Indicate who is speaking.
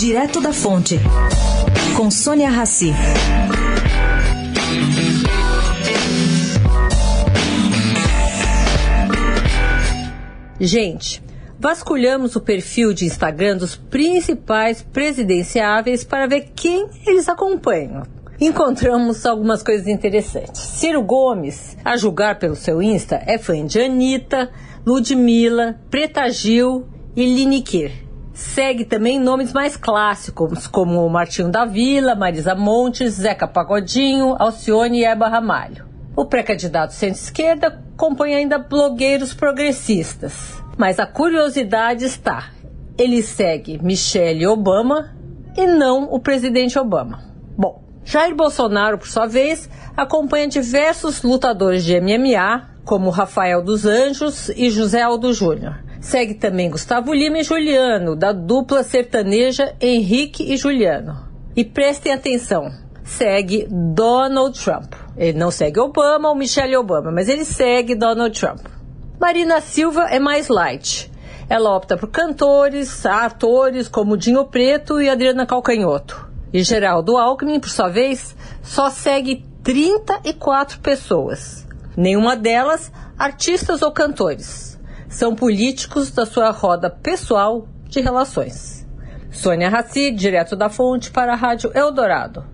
Speaker 1: Direto da Fonte, com Sônia Rassi.
Speaker 2: Gente, vasculhamos o perfil de Instagram dos principais presidenciáveis para ver quem eles acompanham. Encontramos algumas coisas interessantes. Ciro Gomes, a julgar pelo seu Insta, é fã de Anitta, Ludmilla, Preta Gil e Lineker. Segue também nomes mais clássicos, como Martinho da Vila, Marisa Montes, Zeca Pagodinho, Alcione e Eba Ramalho. O pré-candidato centro-esquerda acompanha ainda blogueiros progressistas. Mas a curiosidade está: ele segue Michelle Obama e não o presidente Obama. Bom, Jair Bolsonaro, por sua vez, acompanha diversos lutadores de MMA, como Rafael dos Anjos e José Aldo Júnior. Segue também Gustavo Lima e Juliano, da dupla sertaneja Henrique e Juliano. E prestem atenção, segue Donald Trump. Ele não segue Obama ou Michelle Obama, mas ele segue Donald Trump. Marina Silva é mais light. Ela opta por cantores, atores como Dinho Preto e Adriana Calcanhoto. E Geraldo Alckmin, por sua vez, só segue 34 pessoas. Nenhuma delas artistas ou cantores são políticos da sua roda pessoal de relações. Sônia Raci, direto da fonte para a Rádio Eldorado.